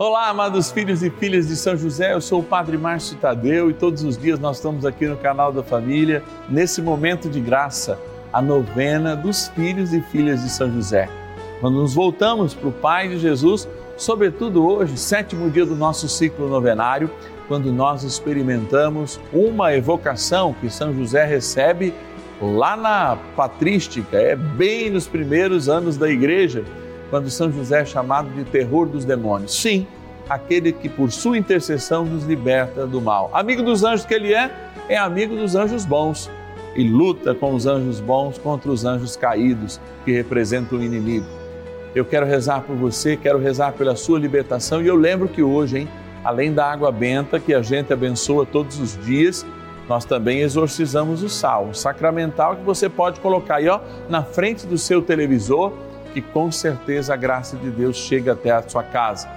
Olá, amados filhos e filhas de São José, eu sou o Padre Márcio Tadeu e todos os dias nós estamos aqui no canal da família, nesse momento de graça, a novena dos filhos e filhas de São José. Quando nos voltamos para o Pai de Jesus, sobretudo hoje, sétimo dia do nosso ciclo novenário, quando nós experimentamos uma evocação que São José recebe lá na patrística, é bem nos primeiros anos da igreja quando São José é chamado de terror dos demônios. Sim, aquele que por sua intercessão nos liberta do mal. Amigo dos anjos que ele é, é amigo dos anjos bons e luta com os anjos bons contra os anjos caídos que representam o inimigo. Eu quero rezar por você, quero rezar pela sua libertação e eu lembro que hoje, hein, além da água benta que a gente abençoa todos os dias, nós também exorcizamos o sal, o sacramental que você pode colocar aí ó, na frente do seu televisor que com certeza a graça de Deus chega até a sua casa.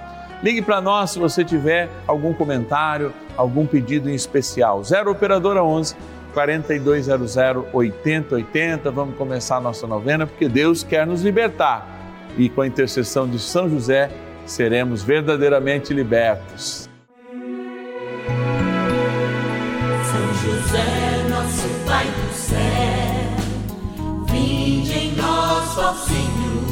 Ligue para nós se você tiver algum comentário, algum pedido em especial. 0 Operadora 11 4200 8080. Vamos começar a nossa novena porque Deus quer nos libertar. E com a intercessão de São José, seremos verdadeiramente libertos. São José, nosso Pai do céu, vinde em nós, ó Senhor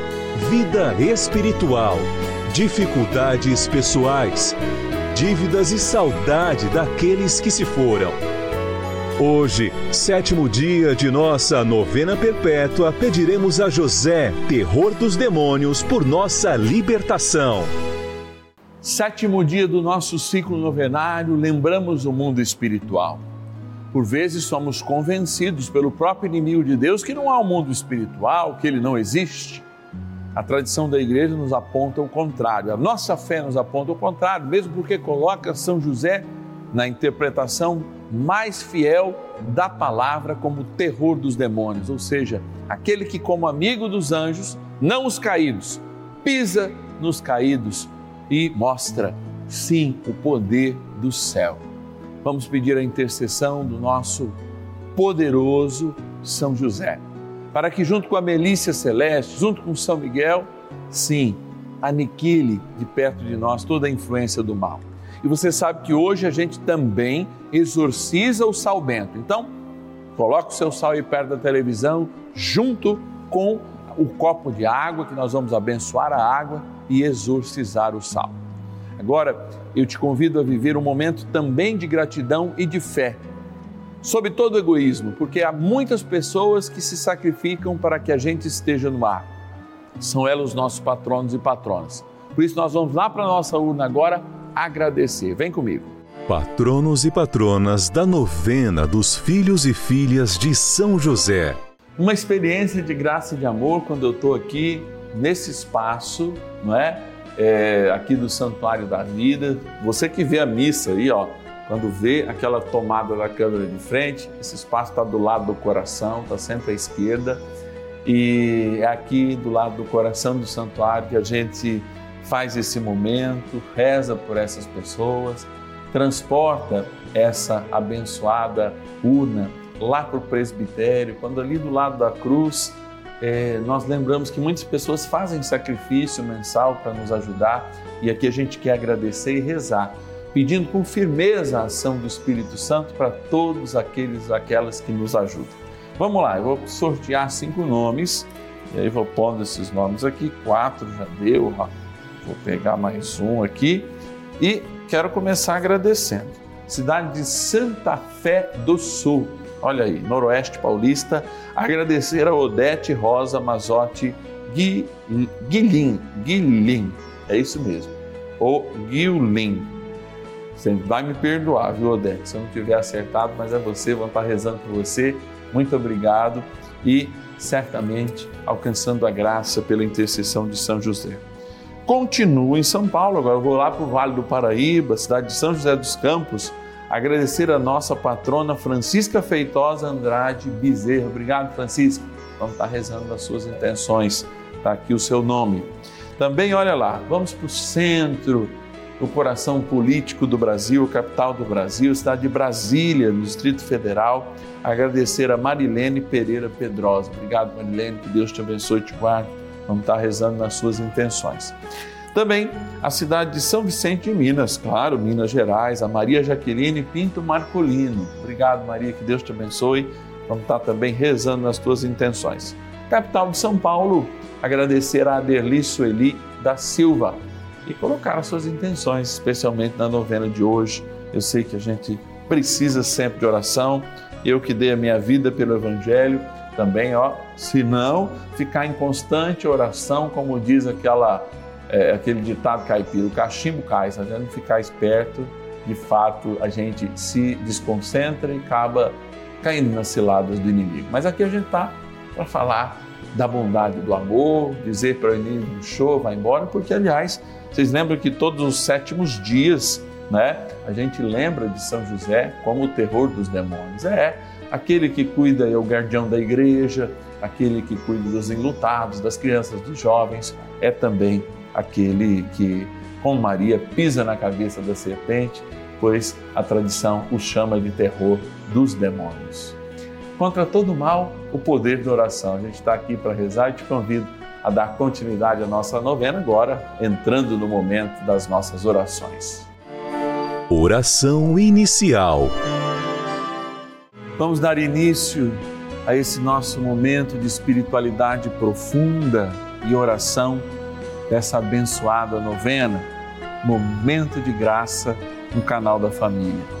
vida espiritual, dificuldades pessoais, dívidas e saudade daqueles que se foram. Hoje, sétimo dia de nossa novena perpétua, pediremos a José, terror dos demônios, por nossa libertação. Sétimo dia do nosso ciclo novenário, lembramos o mundo espiritual. Por vezes somos convencidos pelo próprio inimigo de Deus que não há um mundo espiritual, que ele não existe. A tradição da igreja nos aponta o contrário, a nossa fé nos aponta o contrário, mesmo porque coloca São José na interpretação mais fiel da palavra como terror dos demônios, ou seja, aquele que, como amigo dos anjos, não os caídos, pisa nos caídos e mostra, sim, o poder do céu. Vamos pedir a intercessão do nosso poderoso São José, para que, junto com a Melícia Celeste, junto com São Miguel, sim, aniquile de perto de nós toda a influência do mal. E você sabe que hoje a gente também exorciza o sal bento. Então, coloque o seu sal aí perto da televisão, junto com o copo de água, que nós vamos abençoar a água e exorcizar o sal. Agora, eu te convido a viver um momento também de gratidão e de fé, sob todo egoísmo, porque há muitas pessoas que se sacrificam para que a gente esteja no ar. São elas os nossos patronos e patronas. Por isso, nós vamos lá para a nossa urna agora agradecer. Vem comigo. Patronos e patronas da novena dos filhos e filhas de São José. Uma experiência de graça e de amor quando eu estou aqui nesse espaço, não é? É, aqui do Santuário da Vida. Você que vê a missa aí, ó, quando vê aquela tomada da câmera de frente, esse espaço está do lado do coração, está sempre à esquerda. E é aqui do lado do coração do santuário que a gente faz esse momento, reza por essas pessoas, transporta essa abençoada urna lá para o presbitério, quando ali do lado da cruz é, nós lembramos que muitas pessoas fazem sacrifício mensal para nos ajudar e aqui a gente quer agradecer e rezar pedindo com firmeza a ação do Espírito Santo para todos aqueles aquelas que nos ajudam. Vamos lá, eu vou sortear cinco nomes e aí vou pondo esses nomes aqui, quatro já deu, vou pegar mais um aqui e quero começar agradecendo. Cidade de Santa Fé do Sul, olha aí, Noroeste Paulista, agradecer a Odete Rosa Mazotti Guilin, Guilin, é isso mesmo, ou Guilin. Você vai me perdoar, viu, Odete, se eu não tiver acertado, mas é você, vou estar rezando por você. Muito obrigado e certamente alcançando a graça pela intercessão de São José. Continuo em São Paulo, agora vou lá para o Vale do Paraíba, cidade de São José dos Campos, agradecer a nossa patrona Francisca Feitosa Andrade Bezerra. Obrigado, Francisca. Vamos estar rezando as suas intenções. Está aqui o seu nome. Também, olha lá, vamos para o centro, o coração político do Brasil, capital do Brasil, cidade de Brasília, no Distrito Federal. Agradecer a Marilene Pereira Pedrosa. Obrigado, Marilene, que Deus te abençoe e te guarde. Vamos estar rezando nas suas intenções. Também a cidade de São Vicente de Minas, claro, Minas Gerais, a Maria Jaqueline Pinto Marcolino. Obrigado, Maria, que Deus te abençoe. Vamos estar também rezando nas tuas intenções. Capital de São Paulo, agradecer a Aderli Sueli da Silva e colocar as suas intenções, especialmente na novena de hoje. Eu sei que a gente precisa sempre de oração. Eu que dei a minha vida pelo Evangelho, também, ó, se não ficar em constante oração, como diz aquela, é, aquele ditado caipira, o cachimbo cai, se a gente ficar esperto, de fato a gente se desconcentra e acaba caindo nas ciladas do inimigo. Mas aqui a gente está para falar da bondade do amor, dizer para o inimigo, show, vai embora, porque aliás, vocês lembram que todos os sétimos dias, né, a gente lembra de São José como o terror dos demônios. É aquele que cuida é o guardião da igreja, aquele que cuida dos enlutados, das crianças, dos jovens, é também aquele que, com Maria, pisa na cabeça da serpente, pois a tradição o chama de terror dos demônios contra todo mal, o poder da oração. A gente está aqui para rezar e te convido a dar continuidade à nossa novena agora, entrando no momento das nossas orações. Oração inicial. Vamos dar início a esse nosso momento de espiritualidade profunda e oração dessa abençoada novena, momento de graça no canal da família.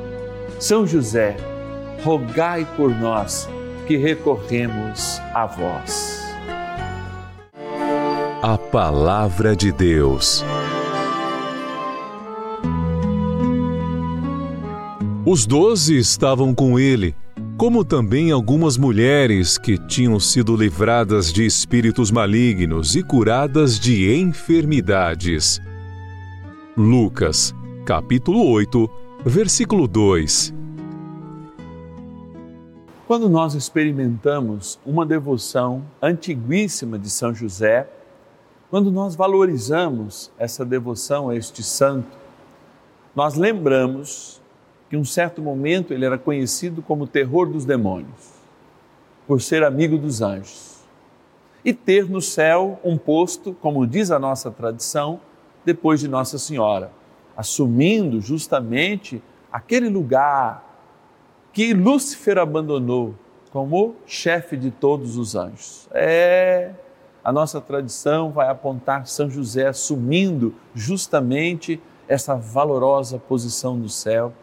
são José, rogai por nós que recorremos a vós. A Palavra de Deus. Os doze estavam com ele como também algumas mulheres que tinham sido livradas de espíritos malignos e curadas de enfermidades. Lucas, capítulo 8, versículo 2. Quando nós experimentamos uma devoção antiguíssima de São José, quando nós valorizamos essa devoção a este santo, nós lembramos que em um certo momento ele era conhecido como o terror dos demônios, por ser amigo dos anjos, e ter no céu um posto, como diz a nossa tradição, depois de Nossa Senhora, assumindo justamente aquele lugar que Lúcifer abandonou como chefe de todos os anjos. É a nossa tradição vai apontar São José assumindo justamente essa valorosa posição no céu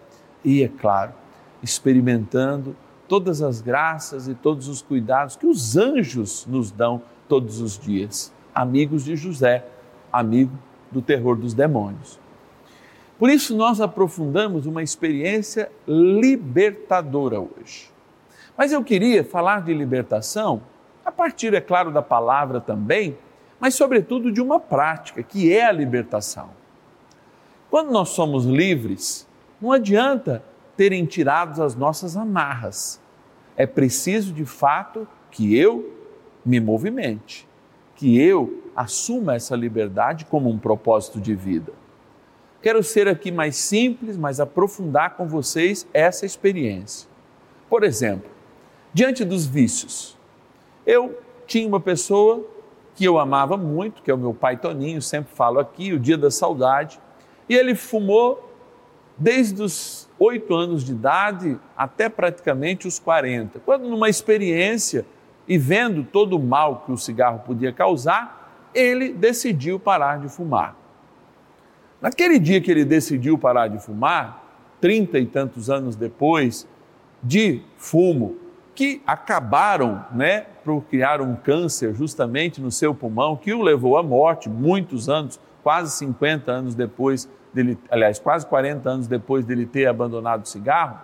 e, é claro, experimentando todas as graças e todos os cuidados que os anjos nos dão todos os dias. Amigos de José, amigo do terror dos demônios. Por isso, nós aprofundamos uma experiência libertadora hoje. Mas eu queria falar de libertação a partir, é claro, da palavra também, mas, sobretudo, de uma prática, que é a libertação. Quando nós somos livres, não adianta terem tirado as nossas amarras. É preciso, de fato, que eu me movimente, que eu assuma essa liberdade como um propósito de vida. Quero ser aqui mais simples, mas aprofundar com vocês essa experiência. Por exemplo, diante dos vícios, eu tinha uma pessoa que eu amava muito, que é o meu pai Toninho, sempre falo aqui, o dia da saudade, e ele fumou desde os oito anos de idade até praticamente os 40. Quando numa experiência e vendo todo o mal que o cigarro podia causar, ele decidiu parar de fumar. Naquele dia que ele decidiu parar de fumar, trinta e tantos anos depois de fumo, que acabaram né, por criar um câncer justamente no seu pulmão, que o levou à morte muitos anos, quase 50 anos depois dele, aliás, quase 40 anos depois dele ter abandonado o cigarro,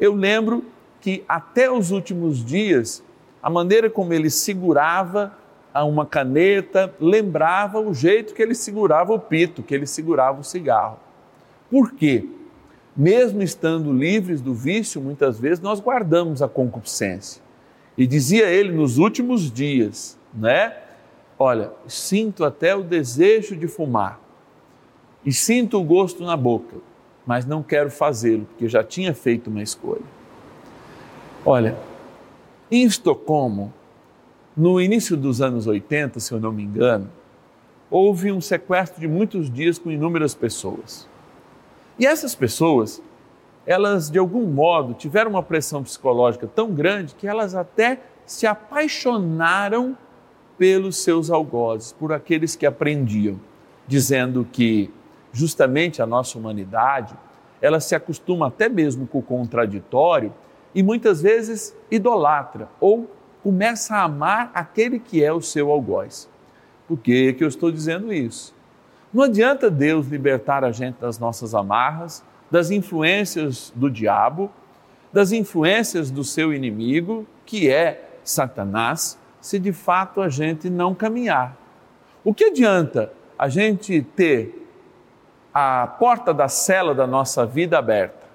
eu lembro que até os últimos dias, a maneira como ele segurava uma caneta lembrava o jeito que ele segurava o pito, que ele segurava o cigarro. Por quê? mesmo estando livres do vício, muitas vezes nós guardamos a concupiscência. E dizia ele nos últimos dias, né? Olha, sinto até o desejo de fumar e sinto o gosto na boca, mas não quero fazê-lo porque já tinha feito uma escolha. Olha, em Estocolmo, no início dos anos 80, se eu não me engano, houve um sequestro de muitos dias com inúmeras pessoas. E essas pessoas, elas de algum modo tiveram uma pressão psicológica tão grande que elas até se apaixonaram pelos seus algozes, por aqueles que aprendiam, dizendo que justamente a nossa humanidade, ela se acostuma até mesmo com o contraditório e muitas vezes idolatra ou começa a amar aquele que é o seu algoz. Por que, que eu estou dizendo isso? Não adianta Deus libertar a gente das nossas amarras, das influências do diabo, das influências do seu inimigo, que é Satanás, se de fato a gente não caminhar. O que adianta a gente ter a porta da cela da nossa vida aberta,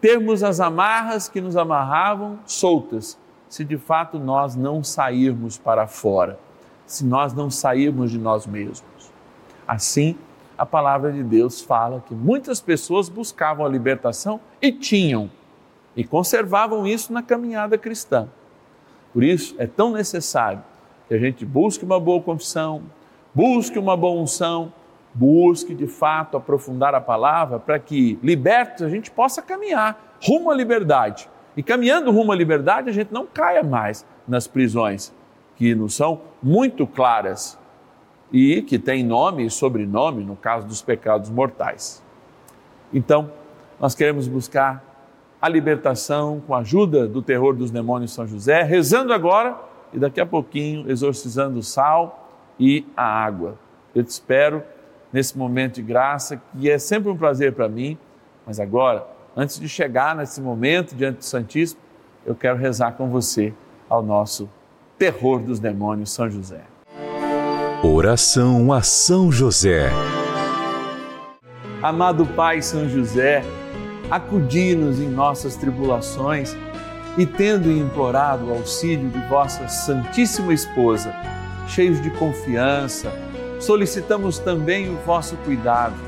termos as amarras que nos amarravam soltas, se de fato nós não sairmos para fora, se nós não sairmos de nós mesmos? Assim, a palavra de Deus fala que muitas pessoas buscavam a libertação e tinham, e conservavam isso na caminhada cristã. Por isso, é tão necessário que a gente busque uma boa confissão, busque uma boa unção, busque de fato aprofundar a palavra para que, libertos, a gente possa caminhar rumo à liberdade. E caminhando rumo à liberdade, a gente não caia mais nas prisões, que não são muito claras e que tem nome e sobrenome no caso dos pecados mortais. Então, nós queremos buscar a libertação com a ajuda do terror dos demônios São José, rezando agora e daqui a pouquinho exorcizando o sal e a água. Eu te espero nesse momento de graça, que é sempre um prazer para mim, mas agora, antes de chegar nesse momento diante do Santíssimo, eu quero rezar com você ao nosso terror dos demônios, São José. Oração a São José. Amado Pai São José, acudi-nos em nossas tribulações e, tendo implorado o auxílio de vossa Santíssima Esposa, cheios de confiança, solicitamos também o vosso cuidado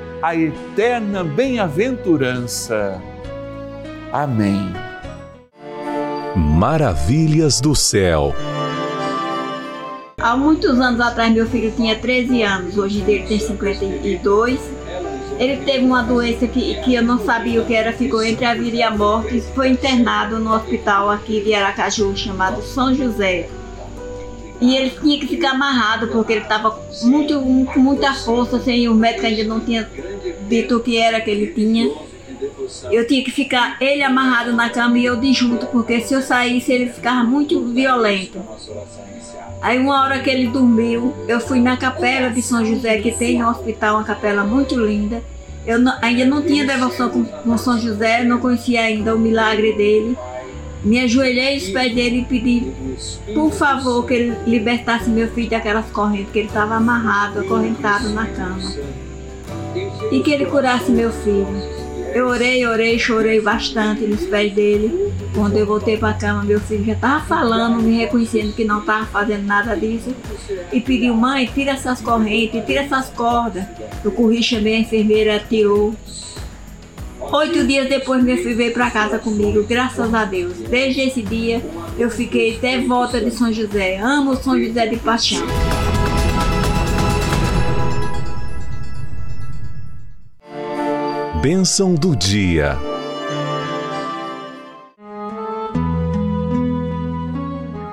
a eterna bem-aventurança. Amém. Maravilhas do céu. Há muitos anos atrás, meu filho tinha 13 anos, hoje ele tem 52. Ele teve uma doença que, que eu não sabia o que era, ficou entre a vida e a morte. Foi internado no hospital aqui de Aracaju, chamado São José. E ele tinha que ficar amarrado, porque ele estava muito, com muita força, assim, o médico ainda não tinha dito o que era que ele tinha. Eu tinha que ficar ele amarrado na cama e eu de junto, porque se eu saísse ele ficava muito violento. Aí uma hora que ele dormiu, eu fui na capela de São José, que tem no hospital uma capela muito linda. Eu não, ainda não tinha devoção com, com São José, não conhecia ainda o milagre dele. Me ajoelhei aos pés dele e pedi, por favor, que ele libertasse meu filho daquelas correntes, que ele estava amarrado, acorrentado na cama. E que ele curasse meu filho. Eu orei, orei, chorei bastante nos pés dele. Quando eu voltei para a cama, meu filho já estava falando, me reconhecendo que não estava fazendo nada disso. E pediu, mãe, tira essas correntes, tira essas cordas. Eu corri, chamei a enfermeira, tirou. Oito dias depois, meu filho veio para casa comigo, graças a Deus. Desde esse dia, eu fiquei devota de São José. Amo São José de paixão. Bênção do dia.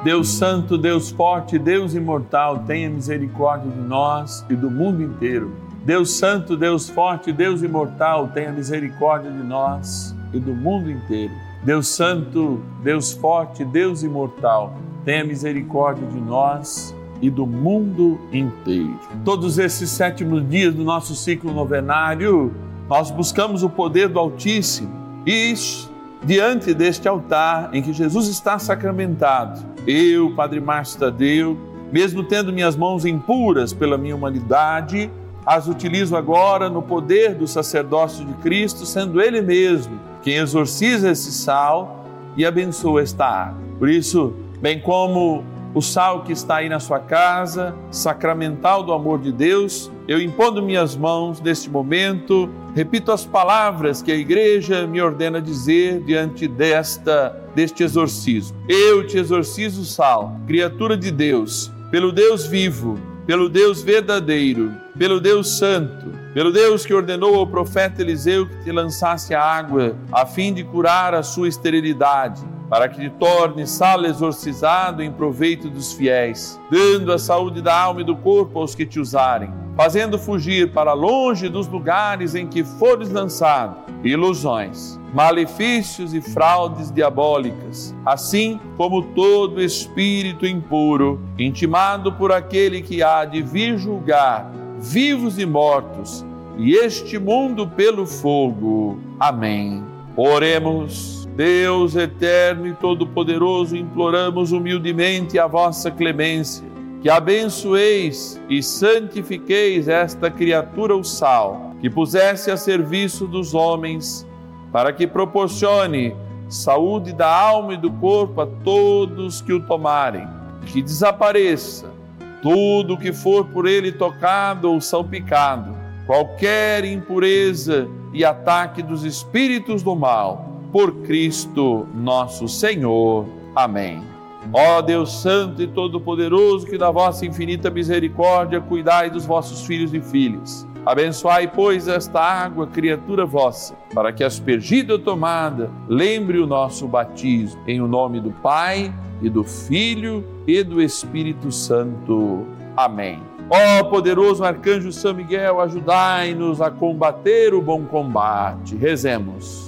Deus Santo, Deus Forte, Deus Imortal, tenha misericórdia de nós e do mundo inteiro. Deus Santo, Deus Forte, Deus Imortal, tenha misericórdia de nós e do mundo inteiro. Deus Santo, Deus Forte, Deus Imortal, tenha misericórdia de nós e do mundo inteiro. Todos esses sétimos dias do nosso ciclo novenário, nós buscamos o poder do Altíssimo e diante deste altar em que Jesus está sacramentado, eu, Padre Márcio Tadeu, mesmo tendo minhas mãos impuras pela minha humanidade, as utilizo agora no poder do sacerdócio de Cristo, sendo Ele mesmo quem exorciza esse sal e abençoa esta água. Por isso, bem como o sal que está aí na sua casa, sacramental do amor de Deus, eu impondo minhas mãos neste momento, repito as palavras que a igreja me ordena dizer diante desta deste exorcismo. Eu te exorcizo, sal, criatura de Deus, pelo Deus vivo, pelo Deus verdadeiro, pelo Deus santo, pelo Deus que ordenou ao profeta Eliseu que te lançasse a água a fim de curar a sua esterilidade para que te torne sal exorcizado em proveito dos fiéis, dando a saúde da alma e do corpo aos que te usarem fazendo fugir para longe dos lugares em que fores lançado ilusões, malefícios e fraudes diabólicas, assim como todo espírito impuro, intimado por aquele que há de vir julgar vivos e mortos, e este mundo pelo fogo. Amém. Oremos. Deus eterno e todo-poderoso, imploramos humildemente a vossa clemência que abençoeis e santifiqueis esta criatura o sal, que pusesse a serviço dos homens, para que proporcione saúde da alma e do corpo a todos que o tomarem, que desapareça tudo que for por ele tocado ou salpicado, qualquer impureza e ataque dos espíritos do mal, por Cristo nosso Senhor. Amém. Ó Deus Santo e Todo-Poderoso, que da vossa infinita misericórdia cuidai dos vossos filhos e filhas. Abençoai, pois, esta água, criatura vossa, para que, aspergida ou tomada, lembre o nosso batismo. Em o nome do Pai, e do Filho, e do Espírito Santo. Amém. Ó poderoso arcanjo São Miguel, ajudai-nos a combater o bom combate. Rezemos.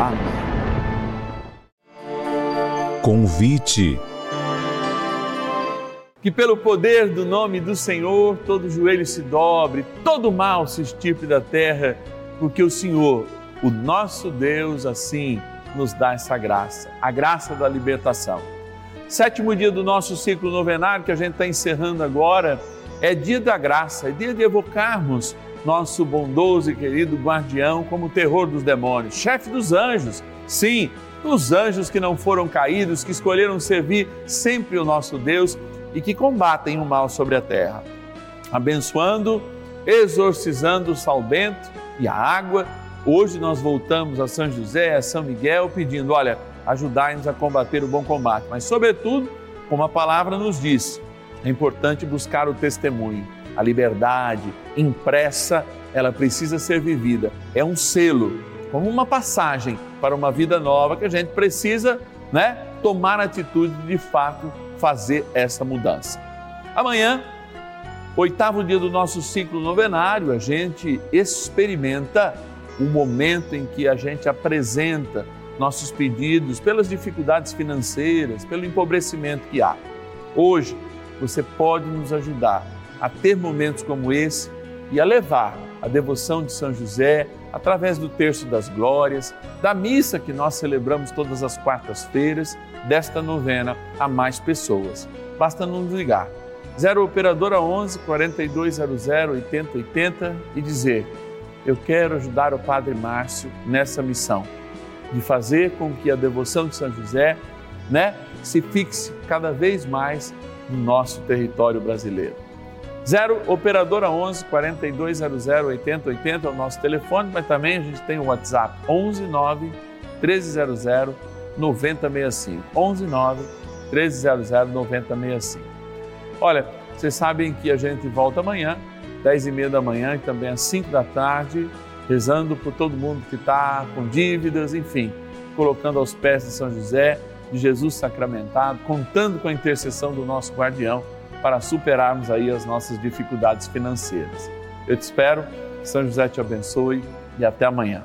Amém. Convite. Que pelo poder do nome do Senhor todo joelho se dobre, todo mal se estirpe da terra, porque o Senhor, o nosso Deus, assim nos dá essa graça, a graça da libertação. Sétimo dia do nosso ciclo novenário, que a gente está encerrando agora, é dia da graça, é dia de evocarmos nosso bondoso e querido guardião como terror dos demônios, chefe dos anjos. Sim, dos anjos que não foram caídos, que escolheram servir sempre o nosso Deus e que combatem o mal sobre a terra. Abençoando, exorcizando o sal bento e a água. Hoje nós voltamos a São José, a São Miguel, pedindo: olha, ajudai-nos a combater o bom combate, mas, sobretudo, como a palavra nos diz, é importante buscar o testemunho. A liberdade impressa, ela precisa ser vivida. É um selo como uma passagem para uma vida nova que a gente precisa, né, tomar atitude de, de fato fazer essa mudança. Amanhã, oitavo dia do nosso ciclo novenário, a gente experimenta o um momento em que a gente apresenta nossos pedidos pelas dificuldades financeiras, pelo empobrecimento que há. Hoje, você pode nos ajudar a ter momentos como esse e a levar a devoção de São José através do Terço das Glórias, da missa que nós celebramos todas as quartas-feiras, desta novena a mais pessoas. Basta nos ligar. 0 Operadora 11 4200 8080 e dizer: Eu quero ajudar o Padre Márcio nessa missão de fazer com que a devoção de São José, né, se fixe cada vez mais no nosso território brasileiro. 0 Operadora 11 4200 8080 é o nosso telefone, mas também a gente tem o WhatsApp 11 9 1300 9065. 11 9 1300 9065. Olha, vocês sabem que a gente volta amanhã, 10 e meia da manhã e também às 5 da tarde, rezando por todo mundo que está com dívidas, enfim, colocando aos pés de São José, de Jesus sacramentado, contando com a intercessão do nosso guardião para superarmos aí as nossas dificuldades financeiras. Eu te espero, São José te abençoe e até amanhã.